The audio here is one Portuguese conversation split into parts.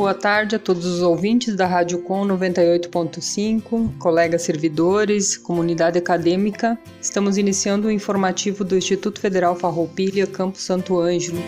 Boa tarde a todos os ouvintes da Rádio Com 98.5, colegas servidores, comunidade acadêmica. Estamos iniciando o informativo do Instituto Federal Farroupilha, Campo Santo Ângelo.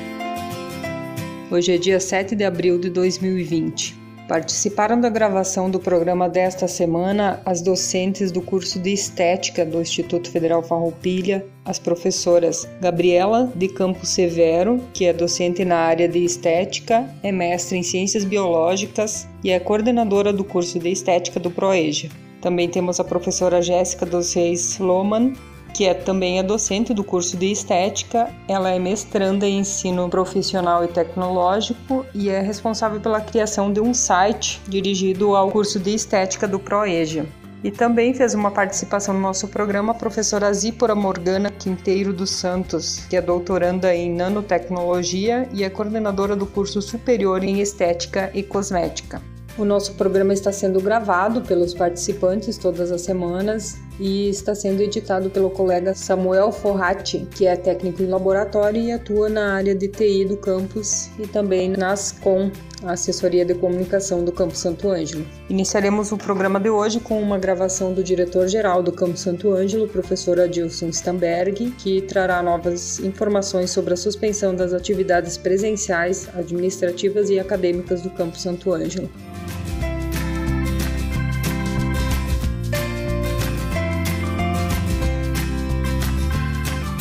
Hoje é dia 7 de abril de 2020. Participaram da gravação do programa desta semana as docentes do curso de Estética do Instituto Federal Farroupilha, as professoras Gabriela de Campos Severo, que é docente na área de Estética, é mestre em Ciências Biológicas e é coordenadora do curso de Estética do ProEja. Também temos a professora Jéssica dos Reis Loman, que é também é docente do curso de Estética. Ela é mestranda em ensino profissional e tecnológico e é responsável pela criação de um site dirigido ao curso de Estética do ProEja. E também fez uma participação no nosso programa a professora Zípora Morgana Quinteiro dos Santos, que é doutoranda em nanotecnologia e é coordenadora do curso superior em Estética e Cosmética. O nosso programa está sendo gravado pelos participantes todas as semanas e está sendo editado pelo colega Samuel Forratti, que é técnico em laboratório e atua na área de TI do campus e também nas com a assessoria de comunicação do Campo Santo Ângelo. Iniciaremos o programa de hoje com uma gravação do diretor-geral do Campo Santo Ângelo, professor Adilson Stamberg, que trará novas informações sobre a suspensão das atividades presenciais, administrativas e acadêmicas do Campo Santo Ângelo.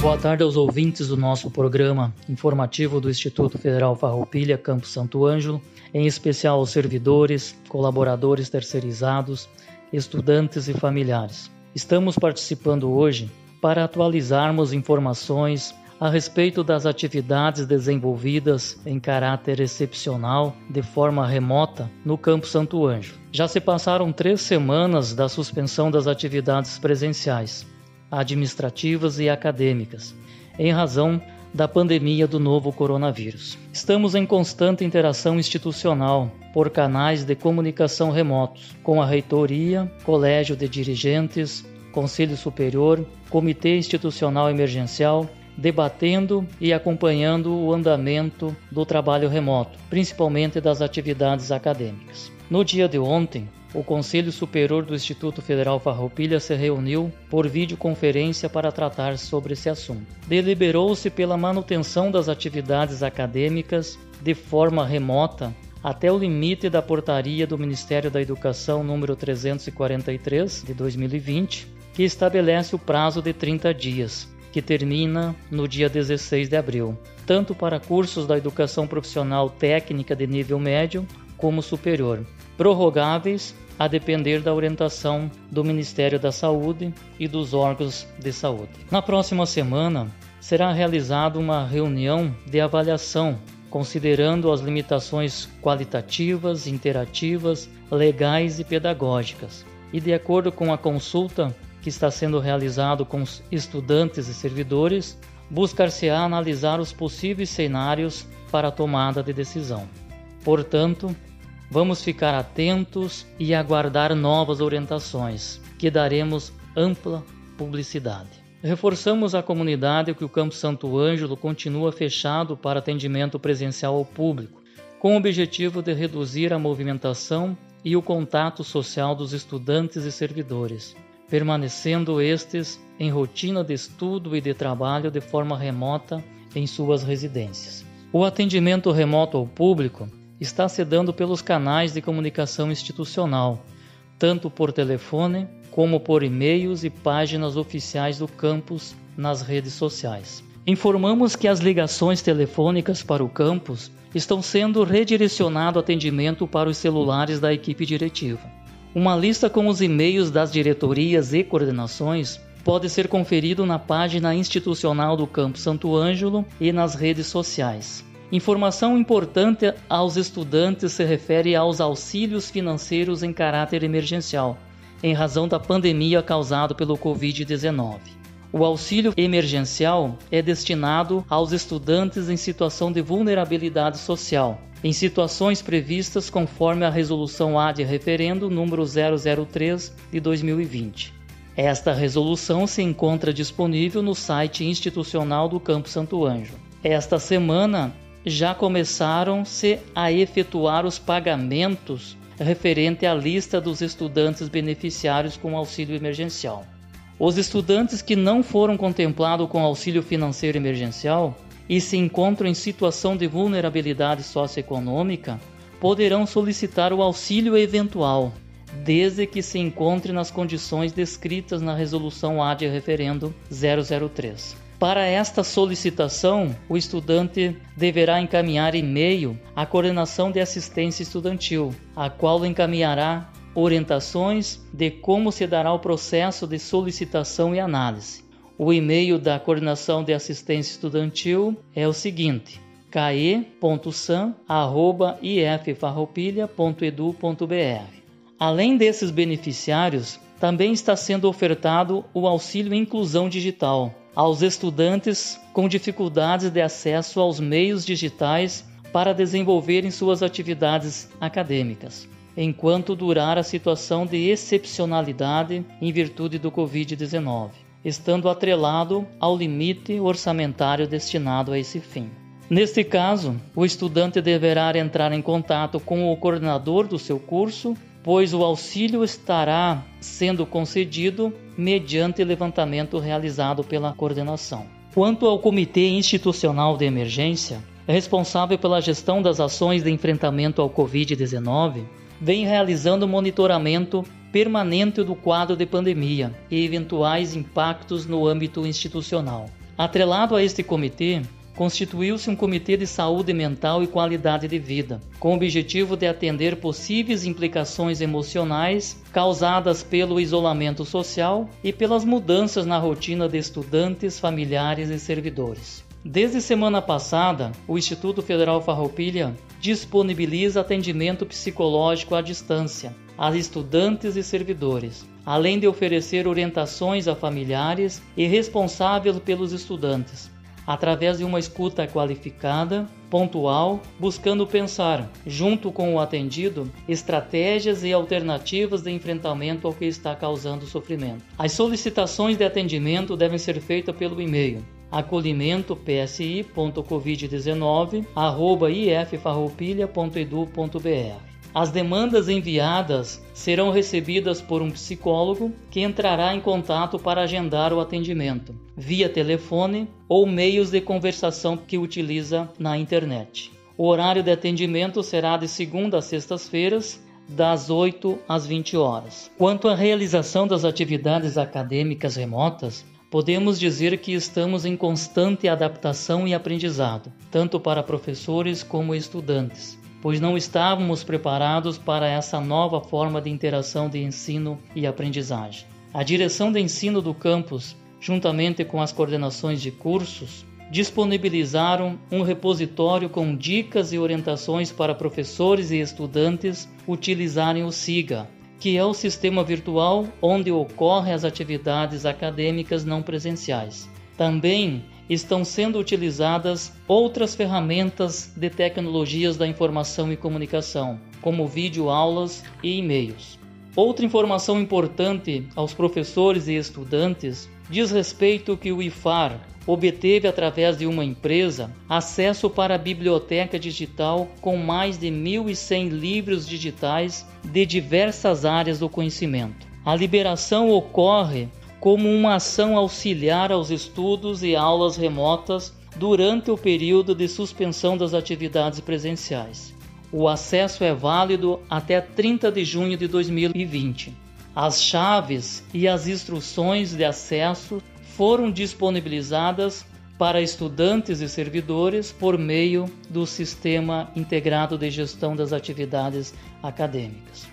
Boa tarde aos ouvintes do nosso programa informativo do Instituto Federal Farroupilha, Campo Santo Ângelo, em especial aos servidores, colaboradores terceirizados, estudantes e familiares. Estamos participando hoje para atualizarmos informações a respeito das atividades desenvolvidas em caráter excepcional de forma remota no Campo Santo Ângelo. Já se passaram três semanas da suspensão das atividades presenciais administrativas e acadêmicas, em razão da pandemia do novo coronavírus. Estamos em constante interação institucional por canais de comunicação remotos com a reitoria, colégio de dirigentes, conselho superior, comitê institucional emergencial, debatendo e acompanhando o andamento do trabalho remoto, principalmente das atividades acadêmicas. No dia de ontem, o Conselho Superior do Instituto Federal Farroupilha se reuniu por videoconferência para tratar sobre esse assunto. Deliberou-se pela manutenção das atividades acadêmicas de forma remota até o limite da portaria do Ministério da Educação número 343 de 2020, que estabelece o prazo de 30 dias, que termina no dia 16 de abril, tanto para cursos da educação profissional técnica de nível médio como superior, prorrogáveis a depender da orientação do Ministério da Saúde e dos órgãos de saúde. Na próxima semana será realizada uma reunião de avaliação considerando as limitações qualitativas, interativas, legais e pedagógicas. E de acordo com a consulta que está sendo realizado com estudantes e servidores, buscar-se-á analisar os possíveis cenários para a tomada de decisão. Portanto, Vamos ficar atentos e aguardar novas orientações, que daremos ampla publicidade. Reforçamos à comunidade que o Campo Santo Ângelo continua fechado para atendimento presencial ao público, com o objetivo de reduzir a movimentação e o contato social dos estudantes e servidores, permanecendo estes em rotina de estudo e de trabalho de forma remota em suas residências. O atendimento remoto ao público está se dando pelos canais de comunicação institucional, tanto por telefone como por e-mails e páginas oficiais do campus nas redes sociais. Informamos que as ligações telefônicas para o campus estão sendo redirecionado atendimento para os celulares da equipe diretiva. Uma lista com os e-mails das diretorias e coordenações pode ser conferido na página institucional do Campo Santo Ângelo e nas redes sociais. Informação importante aos estudantes se refere aos auxílios financeiros em caráter emergencial, em razão da pandemia causada pelo Covid-19. O auxílio emergencial é destinado aos estudantes em situação de vulnerabilidade social, em situações previstas conforme a Resolução A de Referendo número 003 de 2020. Esta resolução se encontra disponível no site institucional do Campo Santo Anjo. Esta semana, já começaram-se a efetuar os pagamentos referente à lista dos estudantes beneficiários com auxílio emergencial. Os estudantes que não foram contemplados com auxílio financeiro emergencial e se encontram em situação de vulnerabilidade socioeconômica poderão solicitar o auxílio eventual, desde que se encontre nas condições descritas na Resolução A de Referendo 003. Para esta solicitação, o estudante deverá encaminhar e-mail à Coordenação de Assistência Estudantil, a qual encaminhará orientações de como se dará o processo de solicitação e análise. O e-mail da Coordenação de Assistência Estudantil é o seguinte: cae.sam@iffarroupilha.edu.br. Além desses beneficiários, também está sendo ofertado o auxílio inclusão digital aos estudantes com dificuldades de acesso aos meios digitais para desenvolverem suas atividades acadêmicas, enquanto durar a situação de excepcionalidade em virtude do Covid-19, estando atrelado ao limite orçamentário destinado a esse fim. Neste caso, o estudante deverá entrar em contato com o coordenador do seu curso pois o auxílio estará sendo concedido mediante levantamento realizado pela coordenação. Quanto ao Comitê Institucional de Emergência, responsável pela gestão das ações de enfrentamento ao Covid-19, vem realizando monitoramento permanente do quadro de pandemia e eventuais impactos no âmbito institucional. Atrelado a este comitê, constituiu-se um Comitê de Saúde Mental e Qualidade de Vida, com o objetivo de atender possíveis implicações emocionais causadas pelo isolamento social e pelas mudanças na rotina de estudantes, familiares e servidores. Desde semana passada, o Instituto Federal Farroupilha disponibiliza atendimento psicológico à distância a estudantes e servidores, além de oferecer orientações a familiares e responsáveis pelos estudantes, através de uma escuta qualificada, pontual, buscando pensar, junto com o atendido, estratégias e alternativas de enfrentamento ao que está causando sofrimento. As solicitações de atendimento devem ser feitas pelo e-mail acolhimento psi.covid19 iffarroupilha.edu.br as demandas enviadas serão recebidas por um psicólogo que entrará em contato para agendar o atendimento, via telefone ou meios de conversação que utiliza na internet. O horário de atendimento será de segunda a sextas-feiras, das 8 às 20 horas. Quanto à realização das atividades acadêmicas remotas, podemos dizer que estamos em constante adaptação e aprendizado, tanto para professores como estudantes pois não estávamos preparados para essa nova forma de interação de ensino e aprendizagem. A direção de ensino do campus, juntamente com as coordenações de cursos, disponibilizaram um repositório com dicas e orientações para professores e estudantes utilizarem o SIGA, que é o sistema virtual onde ocorrem as atividades acadêmicas não presenciais. Também estão sendo utilizadas outras ferramentas de tecnologias da informação e comunicação, como videoaulas e e-mails. Outra informação importante aos professores e estudantes diz respeito que o IFAR obteve através de uma empresa acesso para a biblioteca digital com mais de 1.100 livros digitais de diversas áreas do conhecimento. A liberação ocorre como uma ação auxiliar aos estudos e aulas remotas durante o período de suspensão das atividades presenciais. O acesso é válido até 30 de junho de 2020. As chaves e as instruções de acesso foram disponibilizadas para estudantes e servidores por meio do Sistema Integrado de Gestão das Atividades Acadêmicas.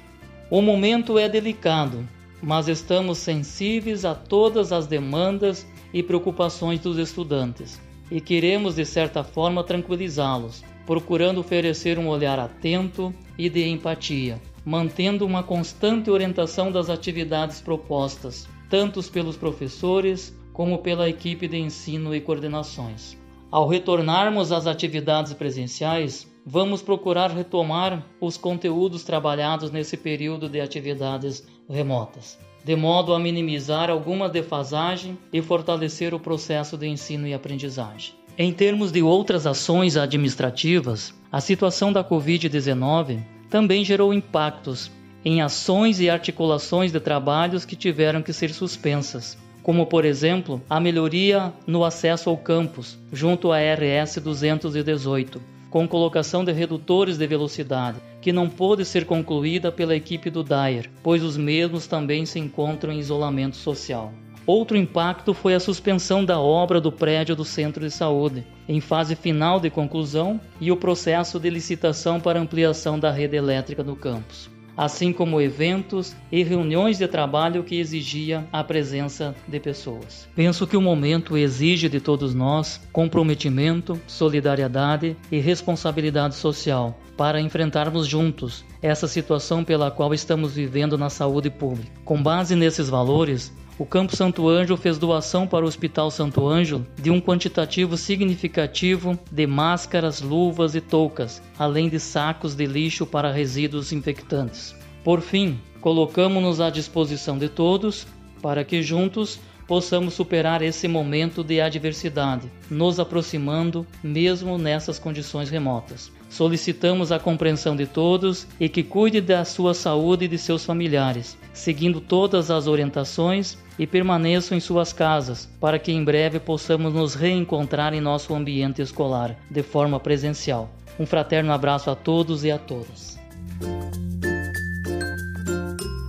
O momento é delicado mas estamos sensíveis a todas as demandas e preocupações dos estudantes. e queremos, de certa forma, tranquilizá-los, procurando oferecer um olhar atento e de empatia, mantendo uma constante orientação das atividades propostas, tanto pelos professores como pela equipe de ensino e coordenações. Ao retornarmos às atividades presenciais, vamos procurar retomar os conteúdos trabalhados nesse período de atividades remotas, de modo a minimizar alguma defasagem e fortalecer o processo de ensino e aprendizagem. Em termos de outras ações administrativas, a situação da Covid-19 também gerou impactos em ações e articulações de trabalhos que tiveram que ser suspensas, como por exemplo a melhoria no acesso ao campus junto à RS 218, com colocação de redutores de velocidade, que não pôde ser concluída pela equipe do Dyer, pois os mesmos também se encontram em isolamento social. Outro impacto foi a suspensão da obra do prédio do centro de saúde, em fase final de conclusão, e o processo de licitação para ampliação da rede elétrica no campus assim como eventos e reuniões de trabalho que exigia a presença de pessoas. Penso que o momento exige de todos nós comprometimento, solidariedade e responsabilidade social para enfrentarmos juntos essa situação pela qual estamos vivendo na saúde pública. Com base nesses valores, o Campo Santo Ângelo fez doação para o Hospital Santo Ângelo de um quantitativo significativo de máscaras, luvas e toucas, além de sacos de lixo para resíduos infectantes. Por fim, colocamos-nos à disposição de todos para que juntos possamos superar esse momento de adversidade, nos aproximando mesmo nessas condições remotas. Solicitamos a compreensão de todos e que cuide da sua saúde e de seus familiares, seguindo todas as orientações e permaneçam em suas casas, para que em breve possamos nos reencontrar em nosso ambiente escolar, de forma presencial. Um fraterno abraço a todos e a todas.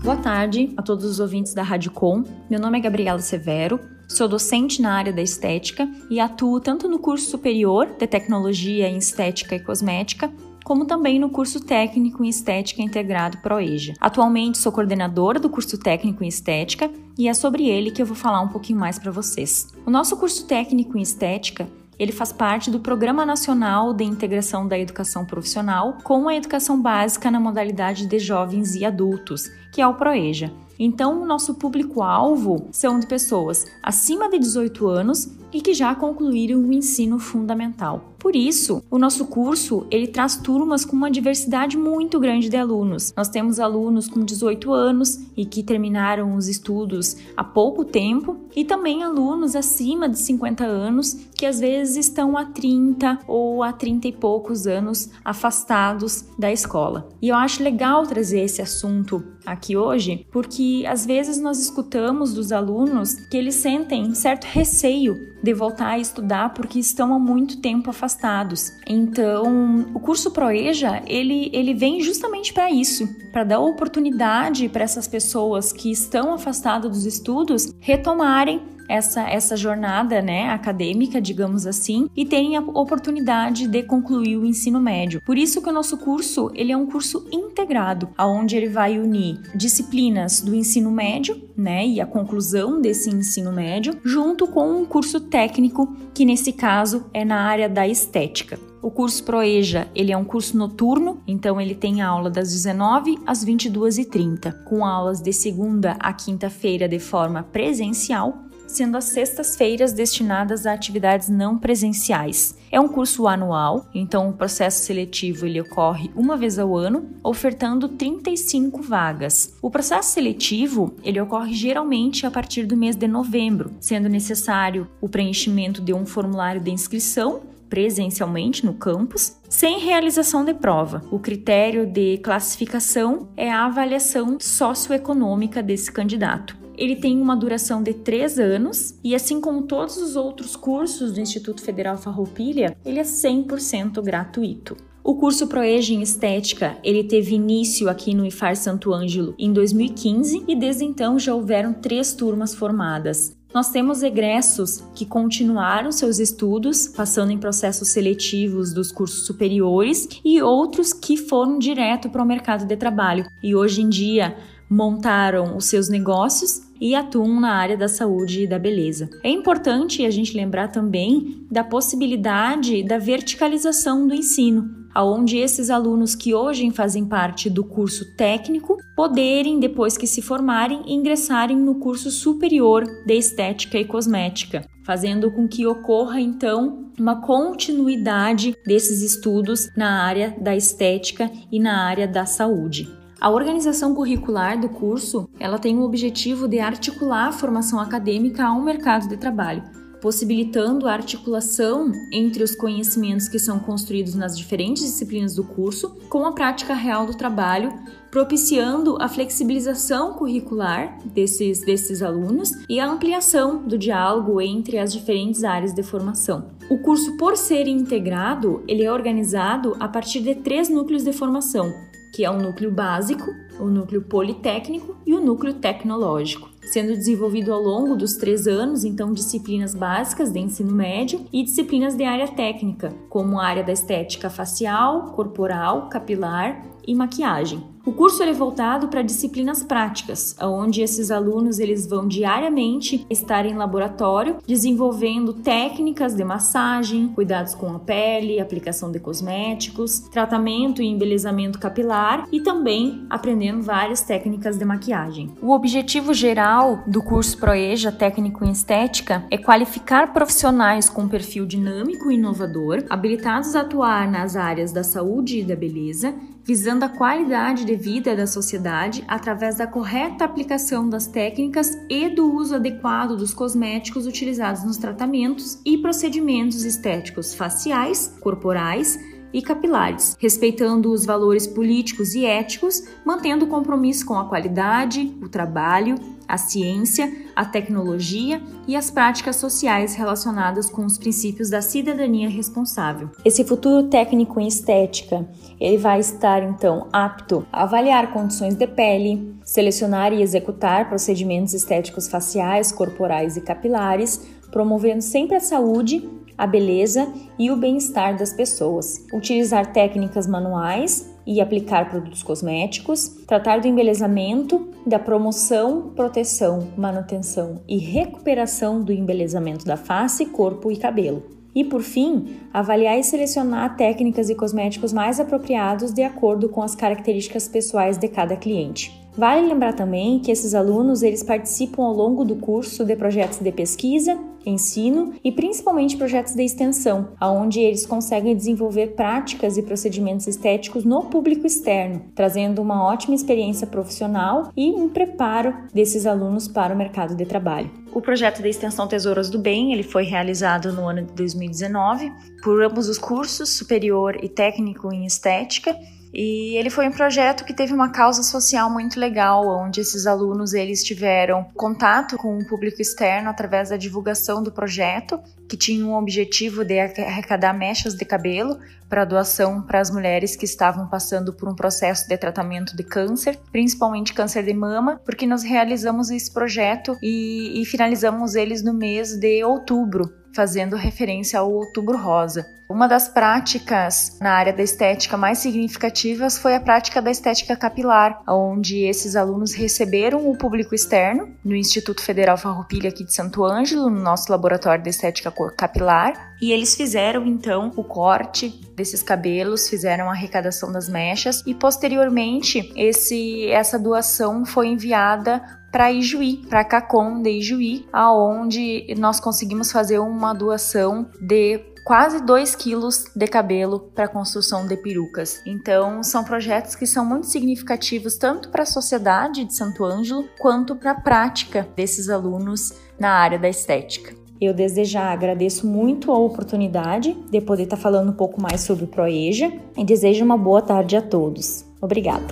Boa tarde a todos os ouvintes da Rádio Com. Meu nome é Gabriela Severo, sou docente na área da estética e atuo tanto no curso superior de Tecnologia em Estética e Cosmética, como também no curso técnico em Estética Integrado ProEja. Atualmente sou coordenadora do curso técnico em Estética e é sobre ele que eu vou falar um pouquinho mais para vocês. O nosso curso técnico em Estética ele faz parte do Programa Nacional de Integração da Educação Profissional com a educação básica na modalidade de jovens e adultos, que é o ProEja. Então, o nosso público-alvo são de pessoas acima de 18 anos e que já concluíram o ensino fundamental. Por isso, o nosso curso ele traz turmas com uma diversidade muito grande de alunos. Nós temos alunos com 18 anos e que terminaram os estudos há pouco tempo, e também alunos acima de 50 anos que às vezes estão há 30 ou há 30 e poucos anos afastados da escola. E eu acho legal trazer esse assunto aqui hoje, porque às vezes nós escutamos dos alunos que eles sentem certo receio de voltar a estudar porque estão há muito tempo afastados. Então, o curso Proeja, ele, ele vem justamente para isso, para dar oportunidade para essas pessoas que estão afastadas dos estudos retomarem essa, essa jornada né, acadêmica, digamos assim, e terem a oportunidade de concluir o ensino médio. Por isso que o nosso curso ele é um curso integrado, aonde ele vai unir disciplinas do ensino médio, né, e a conclusão desse ensino médio, junto com um curso técnico que nesse caso é na área da estética. O curso Proeja, ele é um curso noturno, então ele tem aula das 19 às 22h30, com aulas de segunda a quinta-feira de forma presencial sendo as sextas-feiras destinadas a atividades não presenciais. É um curso anual, então o processo seletivo ele ocorre uma vez ao ano, ofertando 35 vagas. O processo seletivo ele ocorre geralmente a partir do mês de novembro, sendo necessário o preenchimento de um formulário de inscrição presencialmente no campus, sem realização de prova. O critério de classificação é a avaliação socioeconômica desse candidato. Ele tem uma duração de três anos e, assim como todos os outros cursos do Instituto Federal Farroupilha, ele é 100% gratuito. O curso Proege em Estética, ele teve início aqui no IFAR Santo Ângelo em 2015 e desde então já houveram três turmas formadas. Nós temos egressos que continuaram seus estudos, passando em processos seletivos dos cursos superiores, e outros que foram direto para o mercado de trabalho. E hoje em dia, montaram os seus negócios e atuam na área da saúde e da beleza. É importante a gente lembrar também da possibilidade da verticalização do ensino, aonde esses alunos que hoje fazem parte do curso técnico poderem, depois que se formarem, ingressarem no curso superior de estética e cosmética, fazendo com que ocorra então uma continuidade desses estudos na área da estética e na área da saúde. A organização curricular do curso, ela tem o objetivo de articular a formação acadêmica ao mercado de trabalho, possibilitando a articulação entre os conhecimentos que são construídos nas diferentes disciplinas do curso com a prática real do trabalho, propiciando a flexibilização curricular desses, desses alunos e a ampliação do diálogo entre as diferentes áreas de formação. O curso, por ser integrado, ele é organizado a partir de três núcleos de formação, que é o núcleo básico, o núcleo politécnico e o núcleo tecnológico sendo desenvolvido ao longo dos três anos, então, disciplinas básicas de ensino médio e disciplinas de área técnica, como a área da estética facial, corporal, capilar e maquiagem. O curso é voltado para disciplinas práticas, onde esses alunos eles vão diariamente estar em laboratório desenvolvendo técnicas de massagem, cuidados com a pele, aplicação de cosméticos, tratamento e embelezamento capilar e também aprendendo várias técnicas de maquiagem. O objetivo geral do curso Proeja Técnico em Estética é qualificar profissionais com perfil dinâmico e inovador, habilitados a atuar nas áreas da saúde e da beleza, visando a qualidade de vida da sociedade através da correta aplicação das técnicas e do uso adequado dos cosméticos utilizados nos tratamentos e procedimentos estéticos faciais, corporais e capilares, respeitando os valores políticos e éticos, mantendo o compromisso com a qualidade, o trabalho, a ciência, a tecnologia e as práticas sociais relacionadas com os princípios da cidadania responsável. Esse futuro técnico em estética, ele vai estar então apto a avaliar condições de pele, selecionar e executar procedimentos estéticos faciais, corporais e capilares, promovendo sempre a saúde a beleza e o bem-estar das pessoas, utilizar técnicas manuais e aplicar produtos cosméticos, tratar do embelezamento, da promoção, proteção, manutenção e recuperação do embelezamento da face, corpo e cabelo. E por fim, avaliar e selecionar técnicas e cosméticos mais apropriados de acordo com as características pessoais de cada cliente. Vale lembrar também que esses alunos eles participam ao longo do curso de projetos de pesquisa, ensino e principalmente projetos de extensão, onde eles conseguem desenvolver práticas e procedimentos estéticos no público externo, trazendo uma ótima experiência profissional e um preparo desses alunos para o mercado de trabalho. O projeto de extensão Tesouras do Bem ele foi realizado no ano de 2019 por ambos os cursos, superior e técnico em estética, e ele foi um projeto que teve uma causa social muito legal, onde esses alunos eles tiveram contato com o público externo através da divulgação do projeto, que tinha o objetivo de arrecadar mechas de cabelo para doação para as mulheres que estavam passando por um processo de tratamento de câncer, principalmente câncer de mama, porque nós realizamos esse projeto e, e finalizamos eles no mês de outubro fazendo referência ao Outubro Rosa. Uma das práticas na área da estética mais significativas foi a prática da estética capilar, onde esses alunos receberam o público externo no Instituto Federal Farroupilha aqui de Santo Ângelo, no nosso laboratório de estética capilar, e eles fizeram então o corte desses cabelos, fizeram a arrecadação das mechas e posteriormente esse essa doação foi enviada para Ijuí, para Cacon de Ijuí, aonde nós conseguimos fazer uma doação de quase 2 quilos de cabelo para construção de perucas. Então, são projetos que são muito significativos tanto para a sociedade de Santo Ângelo quanto para a prática desses alunos na área da estética. Eu desde já agradeço muito a oportunidade de poder estar falando um pouco mais sobre o Proeja e desejo uma boa tarde a todos. Obrigada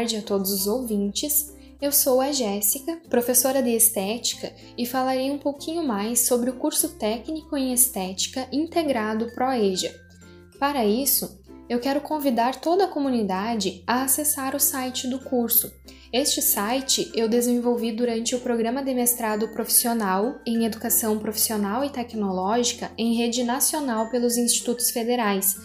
tarde a todos os ouvintes. Eu sou a Jéssica, professora de Estética, e falarei um pouquinho mais sobre o curso técnico em Estética integrado ProEja. Para isso, eu quero convidar toda a comunidade a acessar o site do curso. Este site eu desenvolvi durante o programa de mestrado profissional em Educação Profissional e Tecnológica em rede nacional pelos institutos federais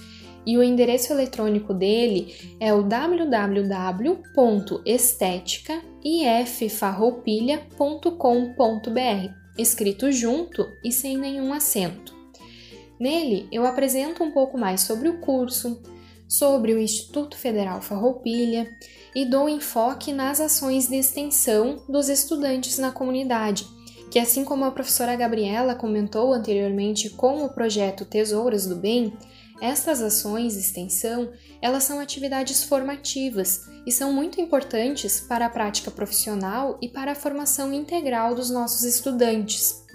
e o endereço eletrônico dele é o www.esteticaiFfarroupilha.com.br, escrito junto e sem nenhum acento. Nele, eu apresento um pouco mais sobre o curso, sobre o Instituto Federal Farroupilha e dou enfoque nas ações de extensão dos estudantes na comunidade, que assim como a professora Gabriela comentou anteriormente com o projeto Tesouras do Bem, estas ações de extensão, elas são atividades formativas e são muito importantes para a prática profissional e para a formação integral dos nossos estudantes.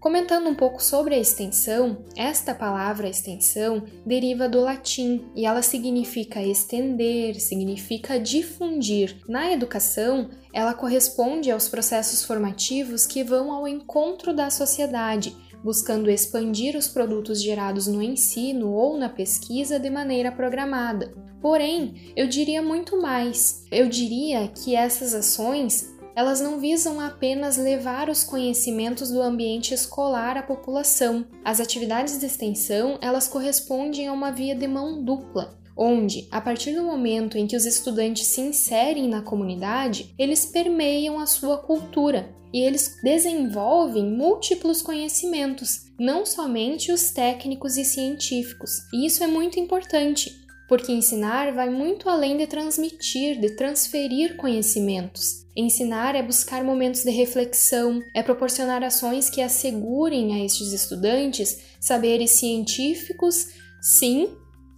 Comentando um pouco sobre a extensão, esta palavra extensão deriva do latim e ela significa estender, significa difundir. Na educação, ela corresponde aos processos formativos que vão ao encontro da sociedade, buscando expandir os produtos gerados no ensino ou na pesquisa de maneira programada. Porém, eu diria muito mais. Eu diria que essas ações elas não visam apenas levar os conhecimentos do ambiente escolar à população. As atividades de extensão, elas correspondem a uma via de mão dupla, onde, a partir do momento em que os estudantes se inserem na comunidade, eles permeiam a sua cultura e eles desenvolvem múltiplos conhecimentos, não somente os técnicos e científicos. E isso é muito importante, porque ensinar vai muito além de transmitir, de transferir conhecimentos. Ensinar é buscar momentos de reflexão, é proporcionar ações que assegurem a estes estudantes saberes científicos, sim,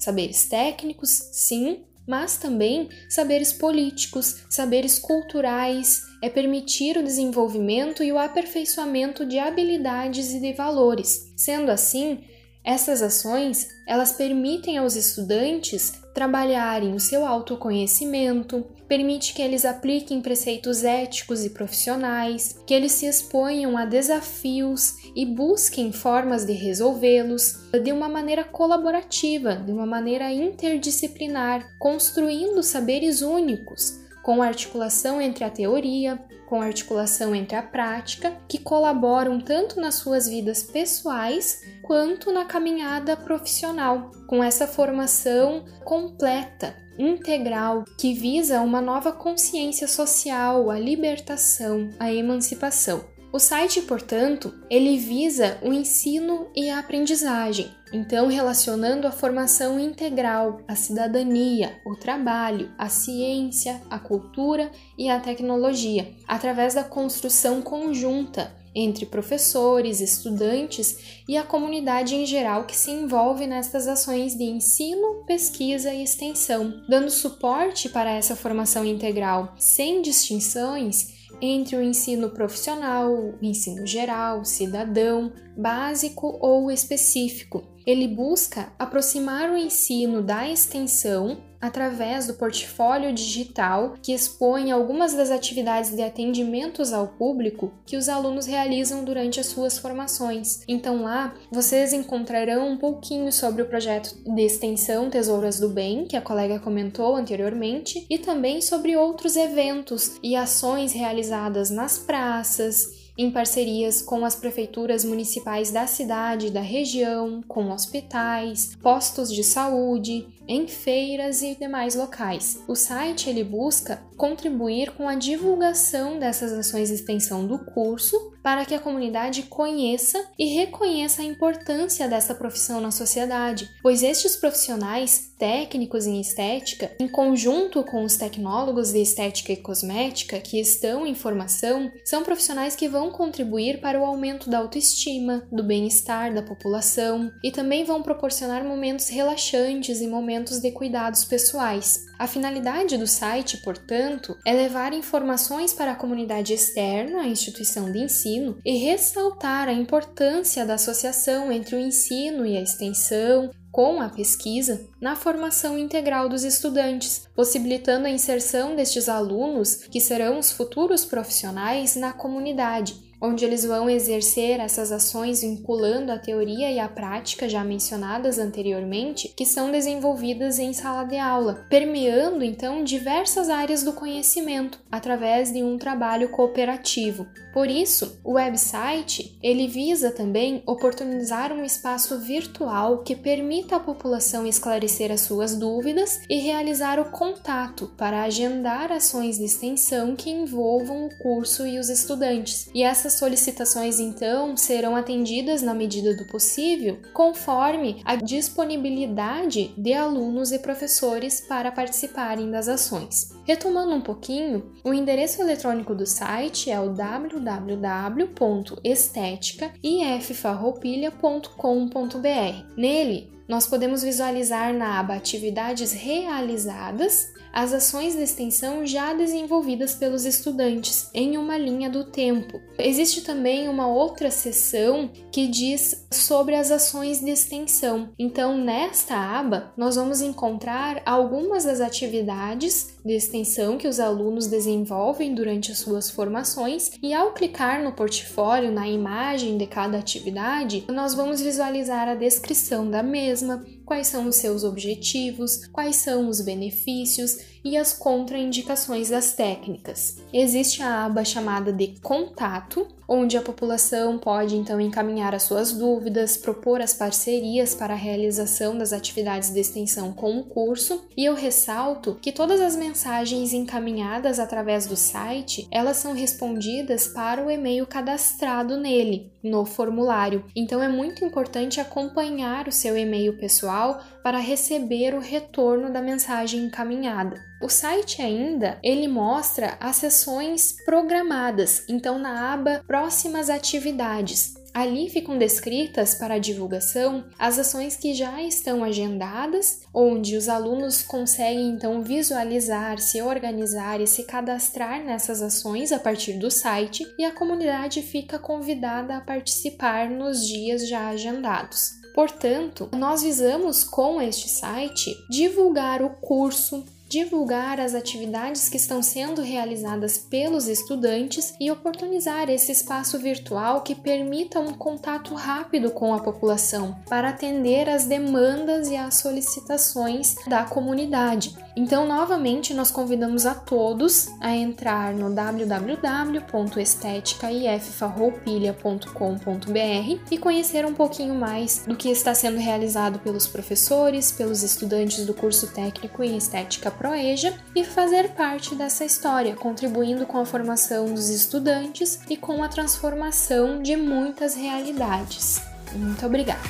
saberes técnicos, sim, mas também saberes políticos, saberes culturais, é permitir o desenvolvimento e o aperfeiçoamento de habilidades e de valores. Sendo assim, essas ações, elas permitem aos estudantes trabalharem o seu autoconhecimento, permite que eles apliquem preceitos éticos e profissionais, que eles se exponham a desafios e busquem formas de resolvê-los de uma maneira colaborativa, de uma maneira interdisciplinar, construindo saberes únicos, com articulação entre a teoria, com articulação entre a prática, que colaboram tanto nas suas vidas pessoais quanto na caminhada profissional, com essa formação completa, integral, que visa uma nova consciência social, a libertação, a emancipação. O site, portanto, ele visa o ensino e a aprendizagem, então relacionando a formação integral, a cidadania, o trabalho, a ciência, a cultura e a tecnologia, através da construção conjunta entre professores, estudantes e a comunidade em geral que se envolve nestas ações de ensino, pesquisa e extensão, dando suporte para essa formação integral, sem distinções entre o ensino profissional, ensino geral, cidadão, básico ou específico. Ele busca aproximar o ensino da extensão através do portfólio digital que expõe algumas das atividades de atendimentos ao público que os alunos realizam durante as suas formações. Então lá vocês encontrarão um pouquinho sobre o projeto de extensão Tesouras do Bem, que a colega comentou anteriormente, e também sobre outros eventos e ações realizadas nas praças, em parcerias com as prefeituras municipais da cidade da região, com hospitais, postos de saúde, em feiras e demais locais. O site ele busca contribuir com a divulgação dessas ações de extensão do curso para que a comunidade conheça e reconheça a importância dessa profissão na sociedade, pois estes profissionais técnicos em estética, em conjunto com os tecnólogos de estética e cosmética que estão em formação, são profissionais que vão contribuir para o aumento da autoestima, do bem-estar da população e também vão proporcionar momentos relaxantes e momentos de cuidados pessoais. A finalidade do site, portanto, é levar informações para a comunidade externa à instituição de ensino e ressaltar a importância da associação entre o ensino e a extensão, com a pesquisa na formação integral dos estudantes, possibilitando a inserção destes alunos, que serão os futuros profissionais, na comunidade onde eles vão exercer essas ações vinculando a teoria e a prática já mencionadas anteriormente, que são desenvolvidas em sala de aula, permeando então diversas áreas do conhecimento através de um trabalho cooperativo. Por isso, o website ele visa também oportunizar um espaço virtual que permita à população esclarecer as suas dúvidas e realizar o contato para agendar ações de extensão que envolvam o curso e os estudantes. E essas solicitações então serão atendidas na medida do possível, conforme a disponibilidade de alunos e professores para participarem das ações. Retomando um pouquinho, o endereço eletrônico do site é o www.esteticaifffarroupilha.com.br. Nele, nós podemos visualizar na aba Atividades realizadas as ações de extensão já desenvolvidas pelos estudantes em uma linha do tempo. Existe também uma outra seção que diz sobre as ações de extensão. Então, nesta aba, nós vamos encontrar algumas das atividades de extensão que os alunos desenvolvem durante as suas formações e ao clicar no portfólio, na imagem de cada atividade, nós vamos visualizar a descrição da mesma, quais são os seus objetivos, quais são os benefícios e as contraindicações das técnicas. Existe a aba chamada de contato, onde a população pode então encaminhar as suas dúvidas, propor as parcerias para a realização das atividades de extensão com o curso, e eu ressalto que todas as mensagens encaminhadas através do site, elas são respondidas para o e-mail cadastrado nele, no formulário. Então é muito importante acompanhar o seu e-mail pessoal para receber o retorno da mensagem encaminhada. O site ainda ele mostra as sessões programadas, então na aba Próximas atividades. Ali ficam descritas para divulgação as ações que já estão agendadas, onde os alunos conseguem então visualizar, se organizar e se cadastrar nessas ações a partir do site, e a comunidade fica convidada a participar nos dias já agendados. Portanto, nós visamos com este site divulgar o curso, divulgar as atividades que estão sendo realizadas pelos estudantes e oportunizar esse espaço virtual que permita um contato rápido com a população para atender às demandas e às solicitações da comunidade. Então, novamente, nós convidamos a todos a entrar no www.esteticaifffarroupilha.com.br e conhecer um pouquinho mais do que está sendo realizado pelos professores, pelos estudantes do curso técnico em Estética Proeja e fazer parte dessa história, contribuindo com a formação dos estudantes e com a transformação de muitas realidades. Muito obrigada!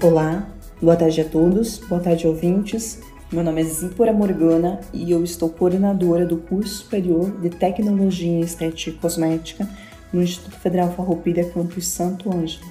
Olá, boa tarde a todos, boa tarde ouvintes. Meu nome é Zípora Morgana e eu estou coordenadora do curso superior de Tecnologia em Estética e Cosmética no Instituto Federal Farroupilha Campus Santo Ângelo.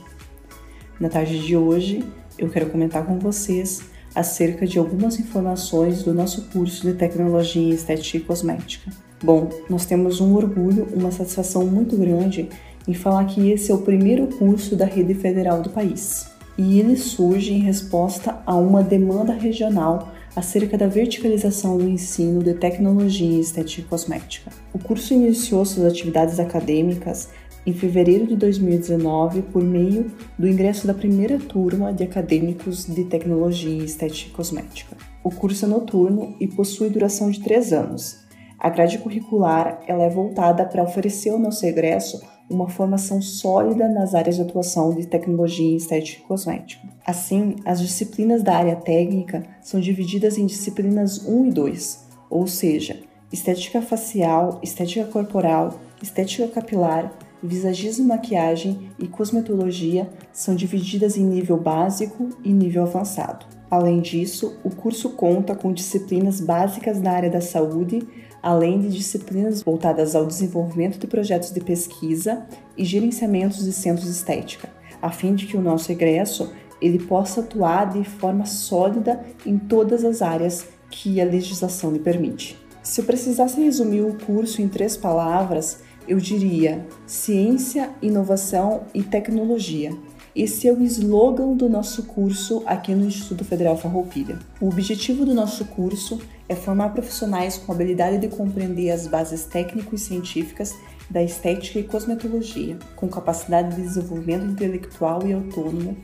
Na tarde de hoje, eu quero comentar com vocês acerca de algumas informações do nosso curso de Tecnologia em Estética e Cosmética. Bom, nós temos um orgulho, uma satisfação muito grande em falar que esse é o primeiro curso da rede federal do país. E ele surge em resposta a uma demanda regional acerca da verticalização do ensino de tecnologia em estética e cosmética. O curso iniciou suas atividades acadêmicas em fevereiro de 2019 por meio do ingresso da primeira turma de acadêmicos de tecnologia em estética e cosmética. O curso é noturno e possui duração de três anos. A grade curricular ela é voltada para oferecer ao nosso egresso uma formação sólida nas áreas de atuação de tecnologia estética e cosmética. Assim, as disciplinas da área técnica são divididas em disciplinas 1 e 2, ou seja, estética facial, estética corporal, estética capilar, visagismo, maquiagem e cosmetologia são divididas em nível básico e nível avançado. Além disso, o curso conta com disciplinas básicas da área da saúde, além de disciplinas voltadas ao desenvolvimento de projetos de pesquisa e gerenciamentos de centros de estética, a fim de que o nosso egresso ele possa atuar de forma sólida em todas as áreas que a legislação lhe permite. Se eu precisasse resumir o curso em três palavras, eu diria ciência, inovação e tecnologia. Esse é o slogan do nosso curso aqui no Instituto Federal Farroupilha. O objetivo do nosso curso é formar profissionais com habilidade de compreender as bases técnicas e científicas da estética e cosmetologia, com capacidade de desenvolvimento intelectual e autônomo,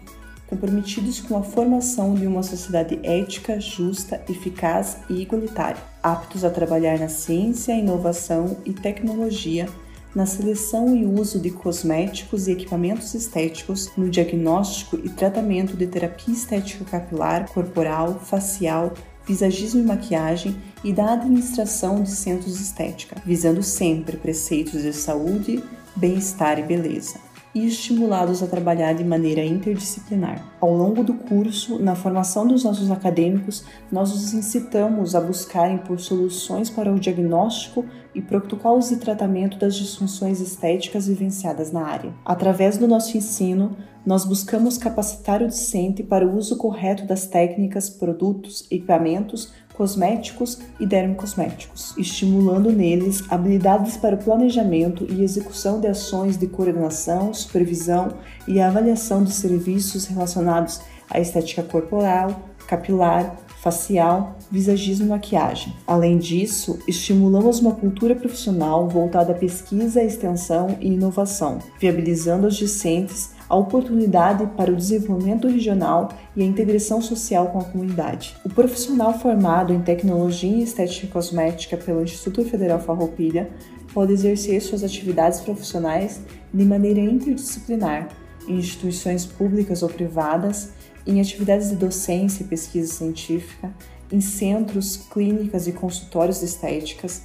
comprometidos com a formação de uma sociedade ética, justa, eficaz e igualitária, aptos a trabalhar na ciência, inovação e tecnologia, na seleção e uso de cosméticos e equipamentos estéticos, no diagnóstico e tratamento de terapia estética capilar, corporal, facial, visagismo e maquiagem e da administração de centros de estética, visando sempre preceitos de saúde, bem-estar e beleza e estimulados a trabalhar de maneira interdisciplinar. Ao longo do curso, na formação dos nossos acadêmicos, nós os incitamos a buscarem por soluções para o diagnóstico e protocolos de tratamento das disfunções estéticas vivenciadas na área. Através do nosso ensino, nós buscamos capacitar o discente para o uso correto das técnicas, produtos, equipamentos, cosméticos e dermocosméticos, estimulando neles habilidades para o planejamento e execução de ações de coordenação, supervisão e avaliação de serviços relacionados à estética corporal, capilar, facial, visagismo e maquiagem. Além disso, estimulamos uma cultura profissional voltada à pesquisa, extensão e inovação, viabilizando aos discentes a oportunidade para o desenvolvimento regional e a integração social com a comunidade. O profissional formado em tecnologia e estética cosmética pelo Instituto Federal Farroupilha pode exercer suas atividades profissionais de maneira interdisciplinar em instituições públicas ou privadas, em atividades de docência e pesquisa científica, em centros, clínicas e consultórios estéticas,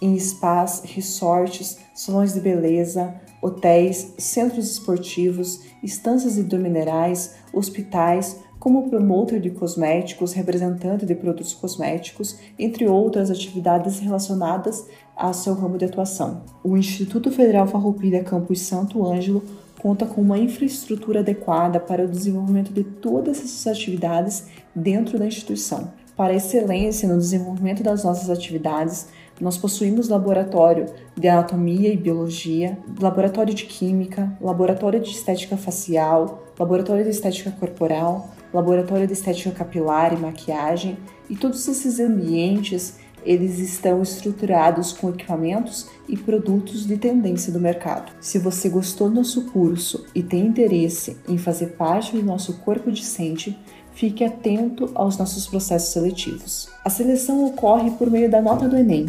em spas, resorts, salões de beleza, hotéis, centros esportivos, estâncias hidrominerais, hospitais, como promotor de cosméticos, representante de produtos cosméticos, entre outras atividades relacionadas ao seu ramo de atuação. O Instituto Federal Farroupilha Campus Santo Ângelo conta com uma infraestrutura adequada para o desenvolvimento de todas essas atividades dentro da instituição. Para excelência no desenvolvimento das nossas atividades, nós possuímos laboratório de anatomia e biologia, laboratório de química, laboratório de estética facial, laboratório de estética corporal, laboratório de estética capilar e maquiagem, e todos esses ambientes eles estão estruturados com equipamentos e produtos de tendência do mercado. Se você gostou do nosso curso e tem interesse em fazer parte do nosso corpo discente, fique atento aos nossos processos seletivos. A seleção ocorre por meio da nota do Enem,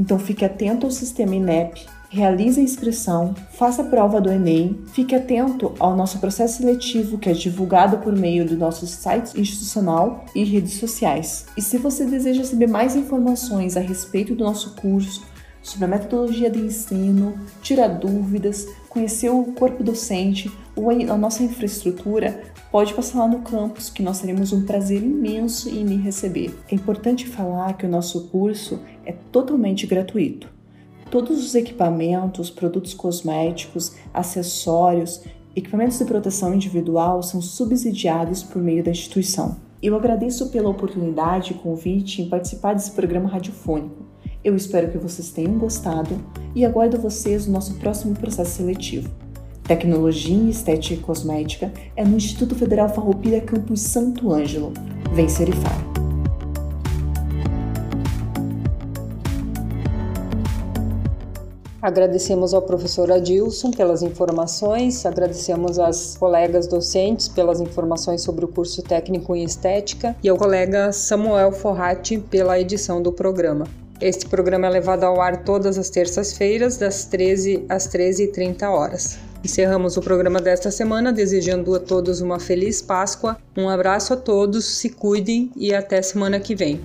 então fique atento ao sistema INEP, realize a inscrição, faça a prova do Enem, fique atento ao nosso processo seletivo que é divulgado por meio do nosso site institucional e redes sociais. E se você deseja saber mais informações a respeito do nosso curso, sobre a metodologia de ensino, tirar dúvidas, conhecer o corpo docente ou a nossa infraestrutura, pode passar lá no campus que nós teremos um prazer imenso em lhe receber. É importante falar que o nosso curso é totalmente gratuito. Todos os equipamentos, produtos cosméticos, acessórios, equipamentos de proteção individual são subsidiados por meio da instituição. Eu agradeço pela oportunidade e convite em participar desse programa radiofônico. Eu espero que vocês tenham gostado e aguardo vocês no nosso próximo processo seletivo. Tecnologia Estética e Cosmética é no Instituto Federal Farroupilha Campus Santo Ângelo. Vem Serifar. Agradecemos ao professor Adilson pelas informações, agradecemos às colegas docentes pelas informações sobre o curso técnico em estética e ao colega Samuel Forratti pela edição do programa. Este programa é levado ao ar todas as terças-feiras, das 13 às 13h30 horas. Encerramos o programa desta semana desejando a todos uma feliz Páscoa. Um abraço a todos, se cuidem e até semana que vem.